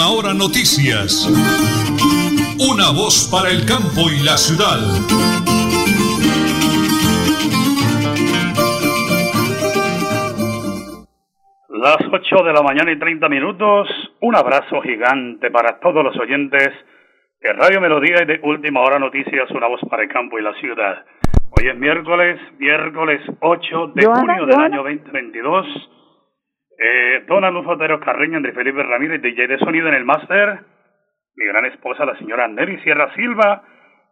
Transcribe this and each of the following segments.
Última Hora Noticias. Una voz para el campo y la ciudad. Las 8 de la mañana y 30 minutos. Un abrazo gigante para todos los oyentes de Radio Melodía y de Última Hora Noticias, una voz para el campo y la ciudad. Hoy es miércoles, miércoles 8 de junio del año 2022. Eh, Don Alonso Otero Carreño, Andrés Felipe Ramírez, DJ de sonido en el máster. Mi gran esposa, la señora Nelly Sierra Silva.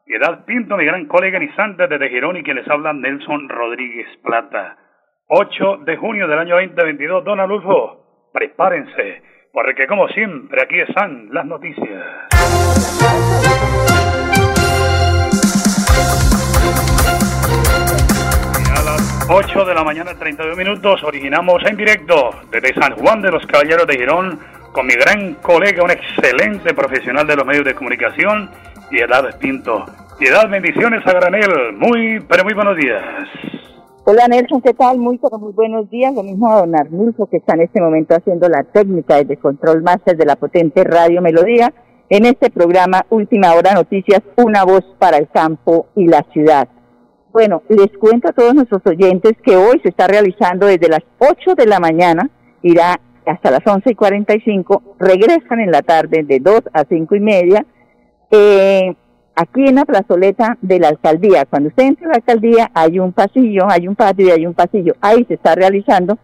Piedad Pinto, mi gran colega Nisante desde Girón y quien les habla Nelson Rodríguez Plata. 8 de junio del año 2022. Don Alulfo, prepárense, porque como siempre aquí están las noticias. 8 de la mañana, 32 minutos, originamos en directo desde San Juan de los Caballeros de Girón con mi gran colega, un excelente profesional de los medios de comunicación, Piedad Pinto. Piedad, bendiciones a granel. Muy, pero muy buenos días. Hola Nelson, ¿qué tal? Muy, pero muy buenos días. Lo mismo a don Arnulfo que está en este momento haciendo la técnica desde Control Master de la potente Radio Melodía en este programa Última Hora Noticias, una voz para el campo y la ciudad. Bueno, les cuento a todos nuestros oyentes que hoy se está realizando desde las 8 de la mañana, irá hasta las 11 y 45, regresan en la tarde de 2 a 5 y media, eh, aquí en la plazoleta de la alcaldía. Cuando usted entra a la alcaldía hay un pasillo, hay un patio y hay un pasillo. Ahí se está realizando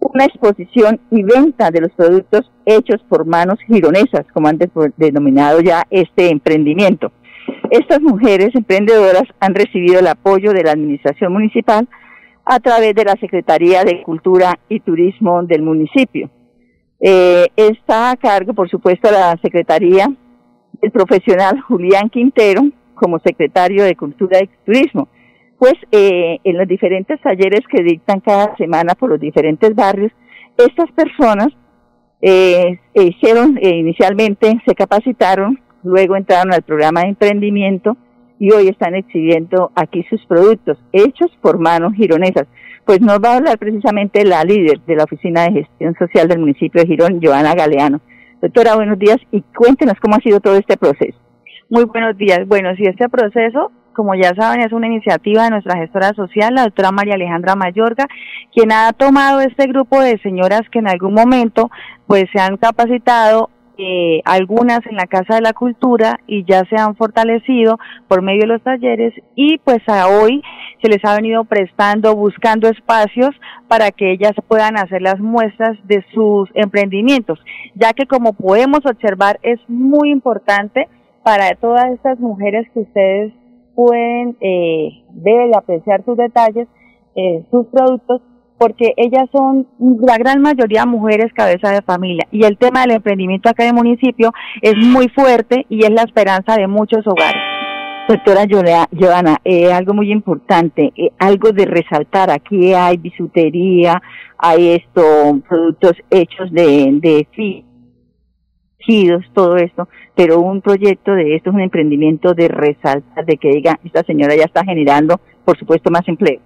una exposición y venta de los productos hechos por manos gironesas, como han denominado ya este emprendimiento. Estas mujeres emprendedoras han recibido el apoyo de la Administración Municipal a través de la Secretaría de Cultura y Turismo del municipio. Eh, está a cargo, por supuesto, la Secretaría el profesional Julián Quintero como secretario de Cultura y Turismo. Pues eh, en los diferentes talleres que dictan cada semana por los diferentes barrios, estas personas eh, hicieron inicialmente, se capacitaron luego entraron al programa de emprendimiento y hoy están exhibiendo aquí sus productos hechos por manos gironesas. Pues nos va a hablar precisamente la líder de la Oficina de Gestión Social del municipio de Girón, Joana Galeano. Doctora, buenos días y cuéntenos cómo ha sido todo este proceso. Muy buenos días. Bueno, si este proceso, como ya saben, es una iniciativa de nuestra gestora social, la doctora María Alejandra Mayorga, quien ha tomado este grupo de señoras que en algún momento pues se han capacitado eh, algunas en la Casa de la Cultura y ya se han fortalecido por medio de los talleres y pues a hoy se les ha venido prestando, buscando espacios para que ellas puedan hacer las muestras de sus emprendimientos, ya que como podemos observar es muy importante para todas estas mujeres que ustedes pueden eh, ver apreciar sus detalles, eh, sus productos, porque ellas son la gran mayoría mujeres cabeza de familia y el tema del emprendimiento acá en el municipio es muy fuerte y es la esperanza de muchos hogares. Doctora Joana, eh, algo muy importante, eh, algo de resaltar, aquí hay bisutería, hay esto, productos hechos de, de fidos, todo esto, pero un proyecto de esto es un emprendimiento de resaltar, de que diga, esta señora ya está generando, por supuesto, más empleo.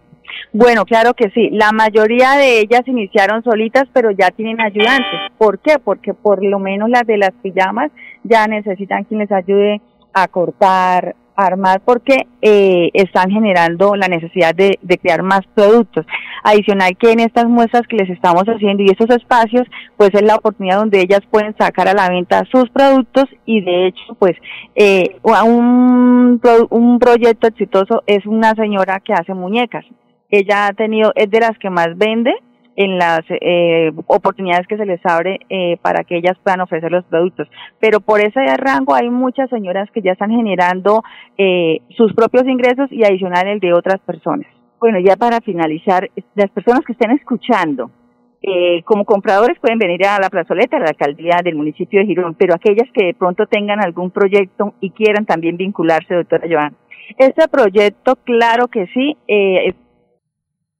Bueno, claro que sí. La mayoría de ellas iniciaron solitas, pero ya tienen ayudantes. ¿Por qué? Porque por lo menos las de las pijamas ya necesitan quien les ayude a cortar, armar, porque eh, están generando la necesidad de, de crear más productos. Adicional que en estas muestras que les estamos haciendo y estos espacios, pues es la oportunidad donde ellas pueden sacar a la venta sus productos y de hecho, pues eh, un, un proyecto exitoso es una señora que hace muñecas ella ha tenido, es de las que más vende en las eh, oportunidades que se les abre eh, para que ellas puedan ofrecer los productos. Pero por ese rango hay muchas señoras que ya están generando eh, sus propios ingresos y adicional el de otras personas. Bueno, ya para finalizar, las personas que estén escuchando, eh, como compradores pueden venir a la plazoleta, a la alcaldía del municipio de Girón, pero aquellas que de pronto tengan algún proyecto y quieran también vincularse, doctora Joan. Este proyecto, claro que sí, eh,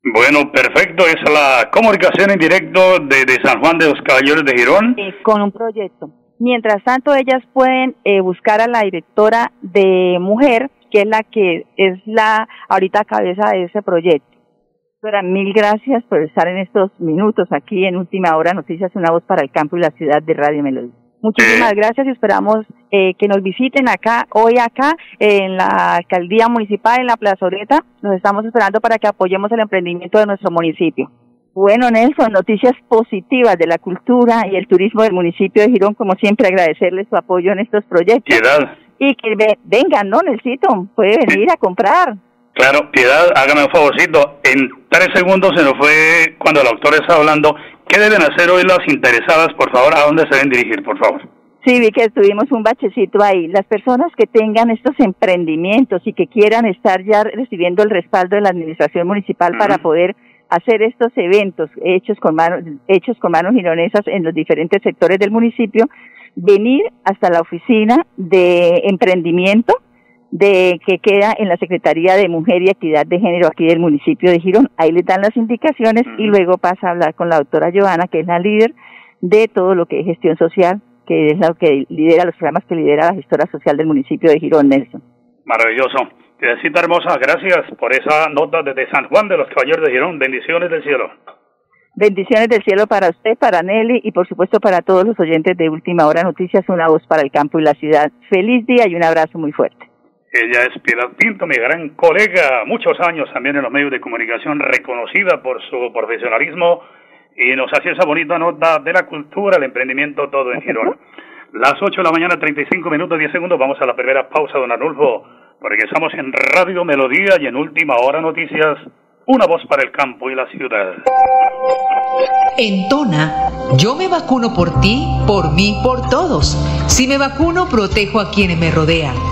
bueno, perfecto. Esa es la comunicación en directo de, San Juan de los Caballeros de Girón. con un proyecto. Mientras tanto, ellas pueden eh, buscar a la directora de mujer, que es la que es la ahorita cabeza de ese proyecto. Doctora, mil gracias por estar en estos minutos aquí en Última Hora Noticias, una voz para el campo y la ciudad de Radio Melodía. Muchísimas gracias y esperamos eh, que nos visiten acá, hoy acá, en la alcaldía municipal, en la plazoleta. Nos estamos esperando para que apoyemos el emprendimiento de nuestro municipio. Bueno, Nelson, noticias positivas de la cultura y el turismo del municipio de Girón, como siempre, agradecerles su apoyo en estos proyectos. Piedad. Y que vengan, ¿no, Nelsito? Puede venir a comprar. Claro, Piedad, hágame un favorcito. En tres segundos se nos fue cuando la autora estaba hablando. ¿Qué deben hacer hoy las interesadas, por favor? ¿A dónde se deben dirigir, por favor? Sí, vi que tuvimos un bachecito ahí. Las personas que tengan estos emprendimientos y que quieran estar ya recibiendo el respaldo de la administración municipal para poder hacer estos eventos hechos con manos, hechos con manos gironesas en los diferentes sectores del municipio, venir hasta la oficina de emprendimiento de que queda en la Secretaría de Mujer y Equidad de Género aquí del municipio de Girón. Ahí les dan las indicaciones y luego pasa a hablar con la doctora Giovanna, que es la líder de todo lo que es gestión social, que es la que lidera los programas que lidera la gestora social del municipio de Girón, Nelson. Maravilloso. Teresita hermosa, gracias por esa nota desde San Juan de los Caballeros de Girón. Bendiciones del cielo. Bendiciones del cielo para usted, para Nelly y por supuesto para todos los oyentes de Última Hora Noticias, una voz para el campo y la ciudad. Feliz día y un abrazo muy fuerte. Ella es Piedad Pinto, mi gran colega, muchos años también en los medios de comunicación, reconocida por su profesionalismo y nos hace esa bonita nota de la cultura, el emprendimiento, todo en Girón. Las 8 de la mañana, 35 minutos, 10 segundos, vamos a la primera pausa, don Arnulfo porque estamos en Radio Melodía y en Última Hora Noticias, una voz para el campo y la ciudad. En Tona, yo me vacuno por ti, por mí, por todos. Si me vacuno, protejo a quienes me rodean.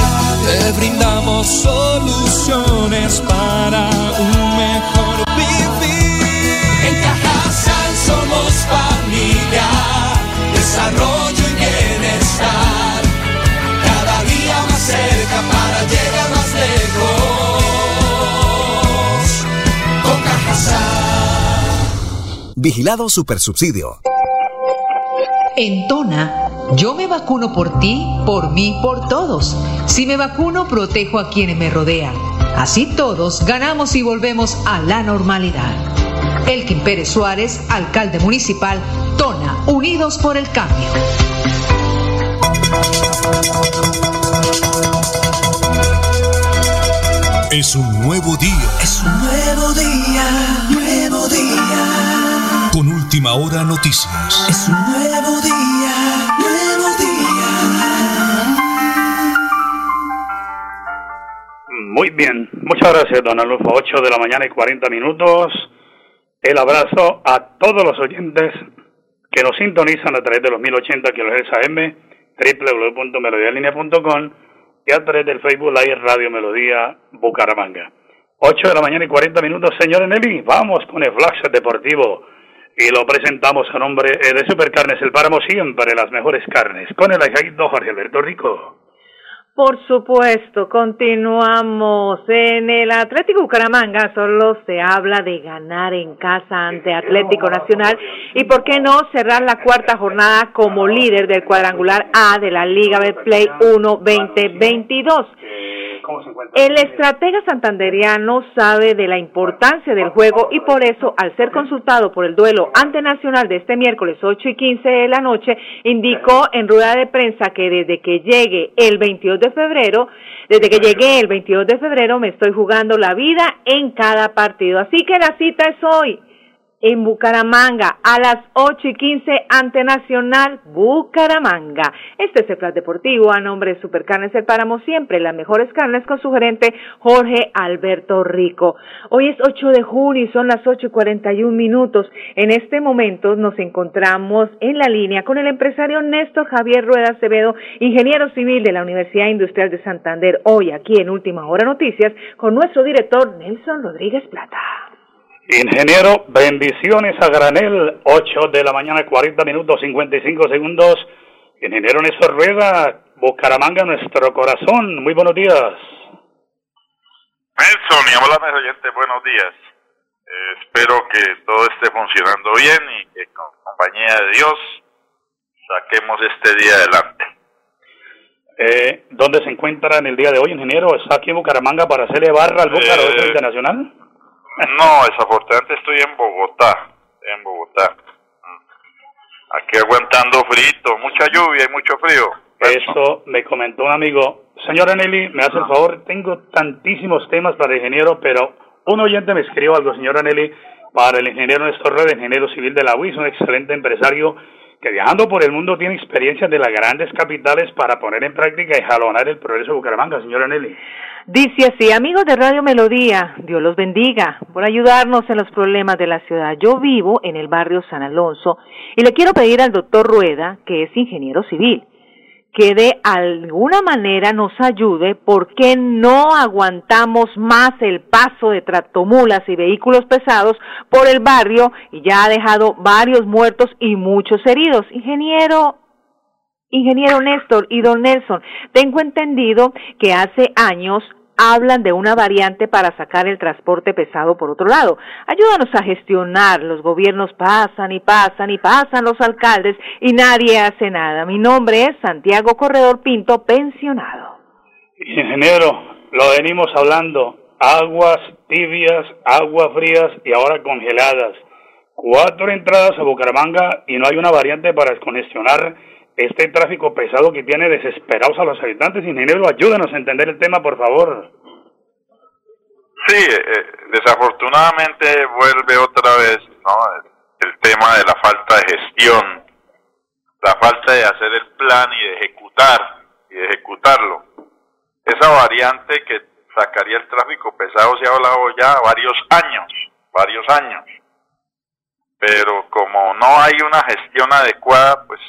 Te brindamos soluciones para un mejor vivir. En Cajasal somos familia, desarrollo y bienestar. Cada día más cerca para llegar más lejos. Con Cajasal. Vigilado Supersubsidio. En Tona, yo me vacuno por ti, por mí, por todos. Si me vacuno, protejo a quienes me rodean. Así todos ganamos y volvemos a la normalidad. Elkin Pérez Suárez, alcalde municipal, Tona, Unidos por el Cambio. Es un nuevo día. Es un nuevo día, nuevo día. Con última hora noticias. Es un nuevo día, Muy bien, muchas gracias, don Alonso. 8 de la mañana y 40 minutos. El abrazo a todos los oyentes que nos sintonizan a través de los 1080 kHz AM, www.melodialinea.com y a través del Facebook Live Radio Melodía Bucaramanga. 8 de la mañana y 40 minutos, señor Nelly. Vamos con el flash deportivo y lo presentamos a nombre eh, de Supercarnes El Páramo, siempre las mejores carnes, con el agente Jorge Alberto Rico. Por supuesto, continuamos. En el Atlético Bucaramanga solo se habla de ganar en casa ante Atlético Nacional y por qué no cerrar la cuarta jornada como líder del cuadrangular A de la Liga Betplay 1 2022. El estratega santanderiano sabe de la importancia del juego y por eso, al ser consultado por el duelo ante Nacional de este miércoles 8 y 15 de la noche, indicó en rueda de prensa que desde que llegue el 22 de febrero, desde que llegué el 22 de febrero me estoy jugando la vida en cada partido. Así que la cita es hoy en Bucaramanga a las 8 y 15 ante Nacional Bucaramanga. Este es el plan deportivo a nombre de Supercarnes El Páramo, siempre las mejores carnes con su gerente Jorge Alberto Rico. Hoy es 8 de junio y son las 8 y 41 minutos. En este momento nos encontramos en la línea con el empresario Néstor Javier Rueda Acevedo, ingeniero civil de la Universidad Industrial de Santander. Hoy aquí en Última Hora Noticias con nuestro director Nelson Rodríguez Plata. Ingeniero, bendiciones a granel, 8 de la mañana, 40 minutos, 55 segundos. Ingeniero Néstor Rueda, Bucaramanga, nuestro corazón. Muy buenos días. Nelson y hola oyentes, buenos días. Eh, espero que todo esté funcionando bien y que con compañía de Dios saquemos este día adelante. Eh, ¿Dónde se encuentra en el día de hoy, ingeniero? ¿Está aquí en Bucaramanga para hacerle barra al Bucaramanga Eh, Internacional? No, desafortunadamente estoy en Bogotá, en Bogotá. Mm. Aquí aguantando frito, mucha lluvia y mucho frío. Eso me comentó un amigo. Señora Nelly, me hace el favor, tengo tantísimos temas para el ingeniero, pero un oyente me escribió algo, señora Nelly, para el ingeniero Néstor Red, ingeniero civil de la UIS, un excelente empresario que viajando por el mundo tiene experiencias de las grandes capitales para poner en práctica y jalonar el progreso de Bucaramanga, señora Nelly. Dice así, amigos de Radio Melodía, Dios los bendiga por ayudarnos en los problemas de la ciudad. Yo vivo en el barrio San Alonso y le quiero pedir al doctor Rueda, que es ingeniero civil, que de alguna manera nos ayude porque no aguantamos más el paso de tractomulas y vehículos pesados por el barrio y ya ha dejado varios muertos y muchos heridos. Ingeniero, Ingeniero Néstor y don Nelson, tengo entendido que hace años hablan de una variante para sacar el transporte pesado por otro lado. Ayúdanos a gestionar. Los gobiernos pasan y pasan y pasan los alcaldes y nadie hace nada. Mi nombre es Santiago Corredor Pinto, pensionado. Ingeniero, lo venimos hablando. Aguas tibias, aguas frías y ahora congeladas. Cuatro entradas a Bucaramanga y no hay una variante para descongestionar este tráfico pesado que tiene desesperados a los habitantes. Ingeniero, ayúdanos a entender el tema, por favor. Sí, eh, desafortunadamente vuelve otra vez ¿no? el, el tema de la falta de gestión, la falta de hacer el plan y de ejecutar, y de ejecutarlo. Esa variante que sacaría el tráfico pesado se ha hablado ya varios años, varios años. Pero como no hay una gestión adecuada, pues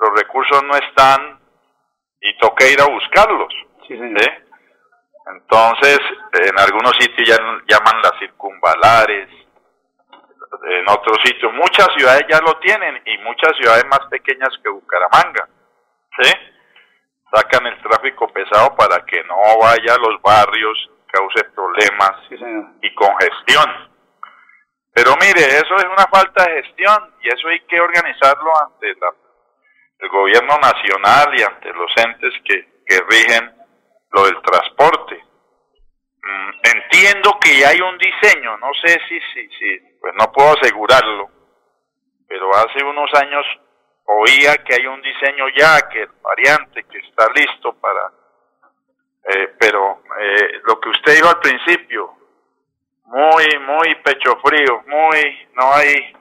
los recursos no están y toca ir a buscarlos. Sí, señor. ¿sí? Entonces, en algunos sitios ya llaman las circunvalares, en otros sitios, muchas ciudades ya lo tienen y muchas ciudades más pequeñas que Bucaramanga, ¿sí? Sacan el tráfico pesado para que no vaya a los barrios, cause problemas Sí, y congestión. Pero mire, eso es una falta de gestión y eso hay que organizarlo ante la, el gobierno nacional y ante los entes que, que rigen lo del transporte. Mm, entiendo que ya hay un diseño, no sé si, si, si, pues no puedo asegurarlo, pero hace unos años oía que hay un diseño ya, que el variante, que está listo para, eh, pero eh, lo que usted dijo al principio, muy, muy pecho frío, muy, no hay,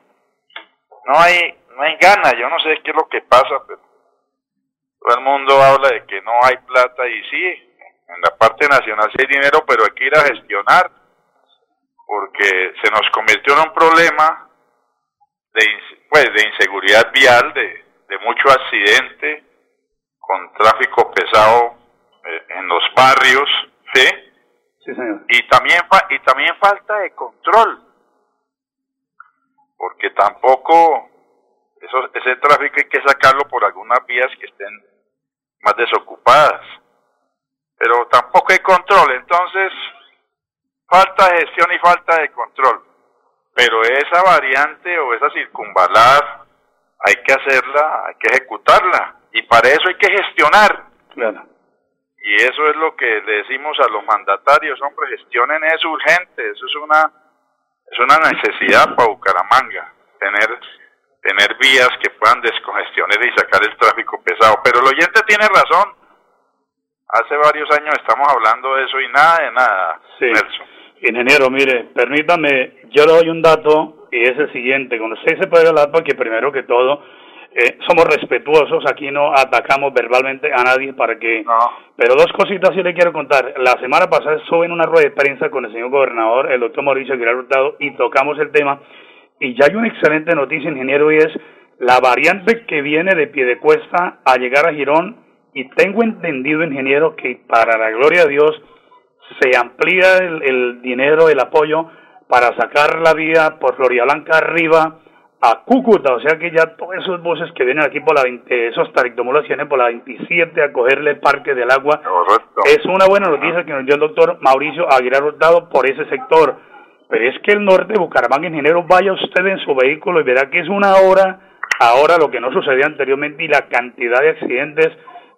no hay, no hay ganas, yo no sé qué es lo que pasa, pero todo el mundo habla de que no hay plata y sí, en la parte nacional sí hay dinero, pero hay que ir a gestionar, porque se nos convirtió en un problema de, pues, de inseguridad vial, de, de mucho accidente, con tráfico pesado eh, en los barrios, ¿sí? Sí, señor. y también y también falta de control porque tampoco eso, ese tráfico hay que sacarlo por algunas vías que estén más desocupadas. Pero tampoco hay control, entonces falta de gestión y falta de control. Pero esa variante o esa circunvalar hay que hacerla, hay que ejecutarla. Y para eso hay que gestionar. Claro. Y eso es lo que le decimos a los mandatarios, hombre, gestionen eso urgente, eso es una es una necesidad para Bucaramanga, tener tener vías que puedan descongestionar y sacar el tráfico pesado. Pero el oyente tiene razón. Hace varios años estamos hablando de eso y nada de nada, sí. Ingeniero, mire, permítame, yo le doy un dato y es el siguiente. Cuando usted se puede hablar, porque primero que todo, eh, somos respetuosos, aquí no atacamos verbalmente a nadie para que... Pero dos cositas sí le quiero contar. La semana pasada estuve en una rueda de prensa con el señor gobernador, el doctor Mauricio Aguilar Hurtado, y tocamos el tema. Y ya hay una excelente noticia, ingeniero, y es la variante que viene de Piedecuesta a llegar a Girón. Y tengo entendido, ingeniero, que para la gloria de Dios se amplía el, el dinero, el apoyo para sacar la vía por Floria Blanca arriba a Cúcuta, o sea que ya todos esos buses que vienen aquí por la 20, esos tarictomulos vienen por la 27 a cogerle el Parque del Agua. Es una buena noticia que nos dio el doctor Mauricio Aguilar Hurtado por ese sector. Pero es que el norte de Bucaramanga, ingeniero, vaya usted en su vehículo y verá que es una hora ahora lo que no sucedía anteriormente y la cantidad de accidentes.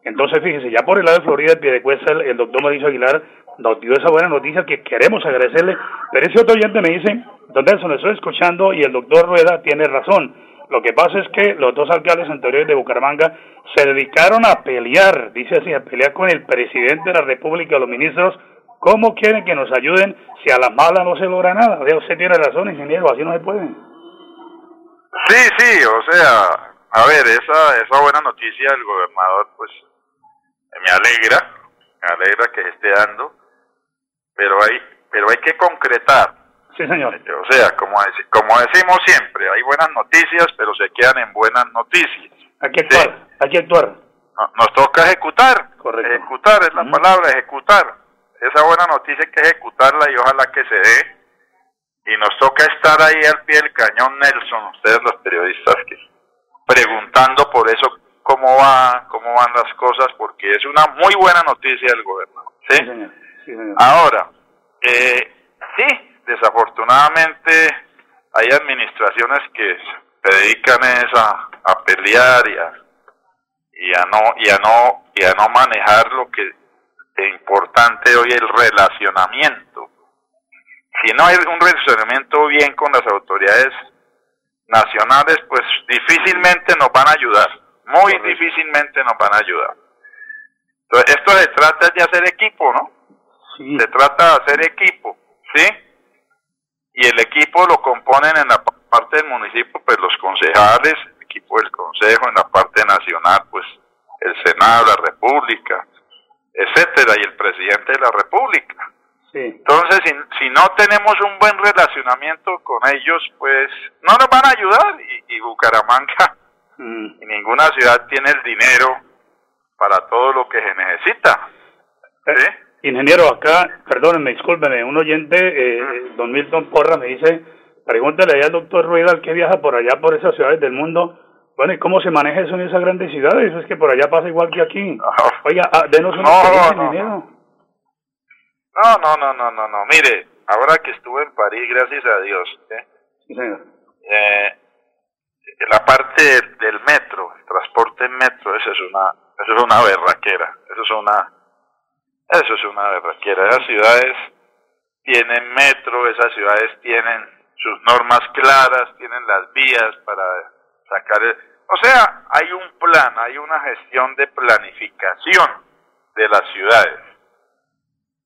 Entonces, fíjese, ya por el lado de Florida, el, el doctor Mauricio Aguilar nos dio esa buena noticia que queremos agradecerle. Pero ese otro oyente me dice, don Nelson, estoy escuchando y el doctor Rueda tiene razón. Lo que pasa es que los dos alcaldes anteriores de Bucaramanga se dedicaron a pelear, dice así, a pelear con el presidente de la República, los ministros. ¿Cómo quieren que nos ayuden si a la mala no se logra nada? O sea, usted tiene razón, ingeniero, así no se puede. Sí, sí, o sea, a ver, esa, esa buena noticia del gobernador, pues me alegra, me alegra que esté dando pero hay, pero hay que concretar. Sí, señor. O sea, como, como decimos siempre, hay buenas noticias, pero se quedan en buenas noticias. Hay que actuar, hay que actuar. Nos toca ejecutar. Correcto. Ejecutar es la palabra, ejecutar. Esa buena noticia hay que ejecutarla y ojalá que se dé. Y nos toca estar ahí al pie del cañón, Nelson, ustedes los periodistas, que preguntando por eso cómo va, cómo van las cosas, porque es una muy buena noticia del gobierno. ¿sí? sí señor. Ahora, eh, sí, desafortunadamente hay administraciones que se dedican a, a pelear y a, y a no y a no y a no manejar lo que es importante hoy el relacionamiento. Si no hay un relacionamiento bien con las autoridades nacionales, pues difícilmente nos van a ayudar, muy difícilmente nos van a ayudar. Entonces, esto se trata de hacer equipo, ¿no? Se trata de hacer equipo, ¿sí? Y el equipo lo componen en la parte del municipio, pues los concejales, el equipo del consejo, en la parte nacional, pues el Senado, la República, etcétera, y el presidente de la República. Sí. Entonces, si, si no tenemos un buen relacionamiento con ellos, pues no nos van a ayudar y, y Bucaramanga mm. y ninguna ciudad tiene el dinero para todo lo que se necesita. ¿sí? Ingeniero, acá, perdónenme, discúlpenme, un oyente, eh, don Milton Porra, me dice, pregúntele allá al doctor Rueda, que viaja por allá, por esas ciudades del mundo, bueno, ¿y cómo se maneja eso en esas grandes ciudades? Es que por allá pasa igual que aquí. Oiga, ah, denos una no, no, no, no, no, no, no, mire, ahora que estuve en París, gracias a Dios, ¿eh? Sí, señor. Eh, la parte del, del metro, el transporte en metro, eso es una, eso es una berraquera, eso es una eso es una berraquera. Esas ciudades tienen metro, esas ciudades tienen sus normas claras, tienen las vías para sacar... El... O sea, hay un plan, hay una gestión de planificación de las ciudades.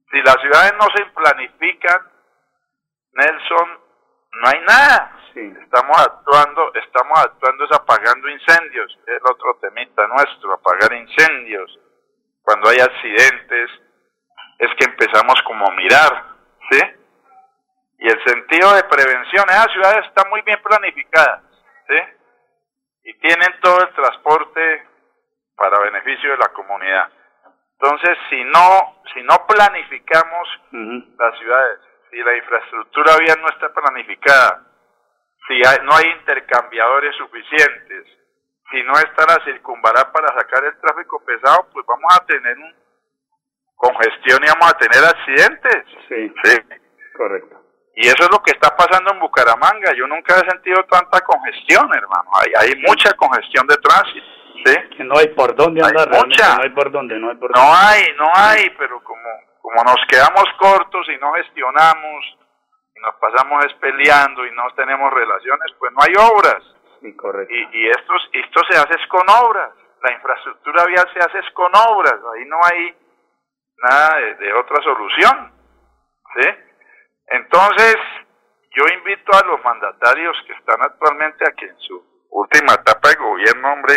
Si las ciudades no se planifican, Nelson, no hay nada. Estamos actuando, estamos actuando es apagando incendios, es el otro temita nuestro, apagar incendios. Cuando hay accidentes, es que empezamos como a mirar, ¿sí? Y el sentido de prevención, esas ciudades están muy bien planificadas, ¿sí? Y tienen todo el transporte para beneficio de la comunidad. Entonces, si no, si no planificamos las ciudades, si la infraestructura vial no está planificada, si no hay intercambiadores suficientes, si no está la circunvalar para sacar el tráfico pesado, pues vamos a tener un congestión y vamos a tener accidentes. Sí, sí. correcto. Y eso es lo que está pasando en Bucaramanga. Yo nunca he sentido tanta congestión, hermano. Hay, hay mucha congestión de tránsito. ¿sí? Que no hay por dónde andar. mucha. No hay por dónde, no hay por dónde. No hay, no hay, pero como, como nos quedamos cortos y no gestionamos, y nos pasamos peleando y no tenemos relaciones, pues no hay obras. Sí, correcto. Y, y esto, esto se hace con obras. La infraestructura vial se hace con obras. Ahí no hay nada de, otra solución. ¿sí? Entonces, yo invito a los mandatarios que están actualmente aquí en su última etapa de gobierno, hombre,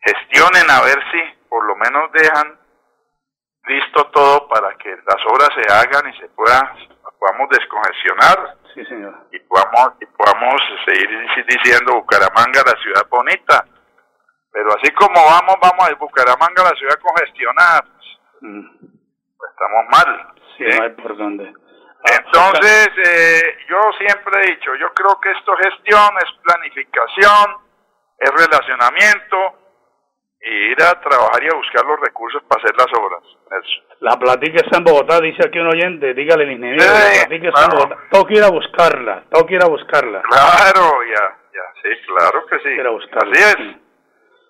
gestionen a ver si por lo menos dejan listo todo para que las obras se hagan y se pueda podamos descongestionar sí, señor. y podamos y podamos seguir diciendo Bucaramanga la ciudad bonita pero así como vamos vamos a Bucaramanga la ciudad congestionada pues, mm estamos mal. Sí, no hay por dónde. Entonces, eh, yo siempre he dicho, yo creo que esto es gestión, es planificación, es relacionamiento, y ir a trabajar y a buscar los recursos para hacer las obras. La platica está en Bogotá, dice aquí un oyente, dígale el ingeniero, la platica está en Bogotá. Tengo que ir a buscarla, tengo que ir a buscarla. Claro, ya, ya, sí, claro que sí. Así es,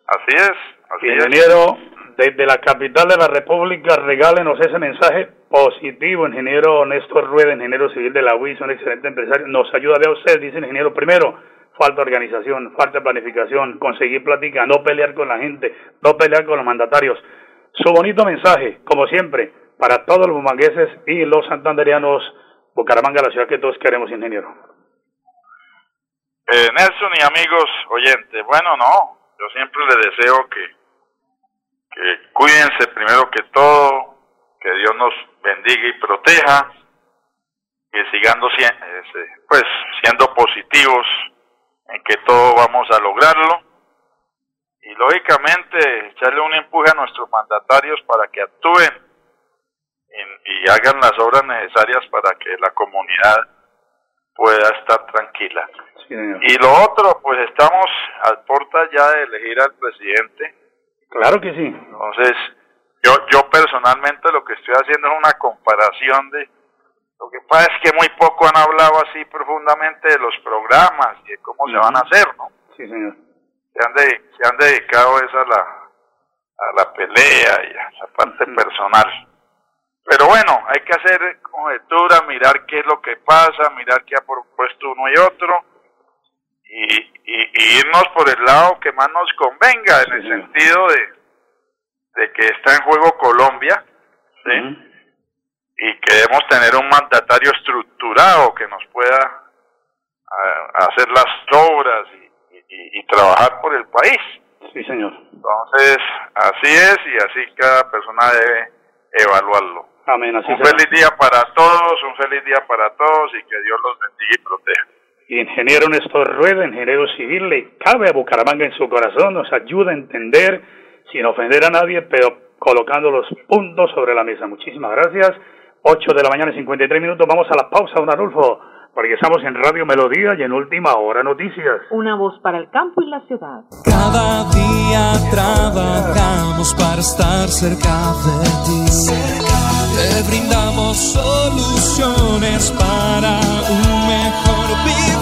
así es, así ingeniero, desde la capital de la República, regálenos ese mensaje positivo, ingeniero Néstor Rueda, ingeniero civil de la UIS, un excelente empresario, nos ayuda a usted, dice el ingeniero, primero, falta organización, falta planificación, conseguir plática, no pelear con la gente, no pelear con los mandatarios. Su bonito mensaje, como siempre, para todos los bumangueses y los santanderianos, Bucaramanga, la ciudad que todos queremos, ingeniero. Eh, Nelson y amigos oyentes, bueno, no, yo siempre le deseo que que cuídense primero que todo, que Dios nos bendiga y proteja, que sigando pues siendo positivos en que todo vamos a lograrlo y lógicamente echarle un empuje a nuestros mandatarios para que actúen y, hagan las obras necesarias para que la comunidad pueda estar tranquila. y lo otro, pues estamos a puerta ya de elegir al presidente Claro que sí. Entonces, yo, yo personalmente lo que estoy haciendo es una comparación de... Lo que pasa es que muy poco han hablado así profundamente de los programas y de cómo se van a hacer, ¿no? Sí, señor. Se han, de, se han dedicado a, la, a la pelea y a la parte personal. Pero bueno, hay que hacer conjetura, mirar qué es lo que pasa, mirar qué ha propuesto uno y otro y, y, irnos por el lado que más nos convenga, en el sentido de, de que está en juego Colombia, ¿sí? Y queremos tener un mandatario estructurado que nos pueda hacer las obras y, y, trabajar por el país. Sí, señor. Entonces, así es y así cada persona debe evaluarlo. Amén, así Un feliz día para todos, un feliz día para todos y que Dios los bendiga y proteja ingeniero Néstor Rueda, ingeniero civil, le cabe a Bucaramanga en su corazón, nos ayuda a entender, sin ofender a nadie, pero colocando los puntos sobre la mesa. Muchísimas gracias. 8 de la mañana y 53 minutos. Vamos a la pausa, don Arnulfo, porque estamos en Radio Melodía y en Última Hora Noticias. Una voz para el campo y la ciudad. Cada día trabajamos para estar cerca de ti. Te brindamos soluciones para un mejor vivir.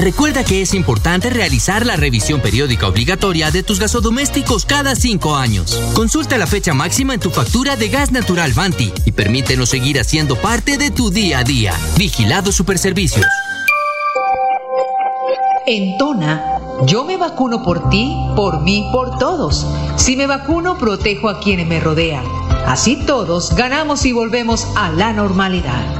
Recuerda que es importante realizar la revisión periódica obligatoria de tus gasodomésticos cada cinco años. Consulta la fecha máxima en tu factura de gas natural Vanti y permítenos seguir haciendo parte de tu día a día. Vigilado Superservicios. En Tona, yo me vacuno por ti, por mí, por todos. Si me vacuno, protejo a quienes me rodean. Así todos ganamos y volvemos a la normalidad.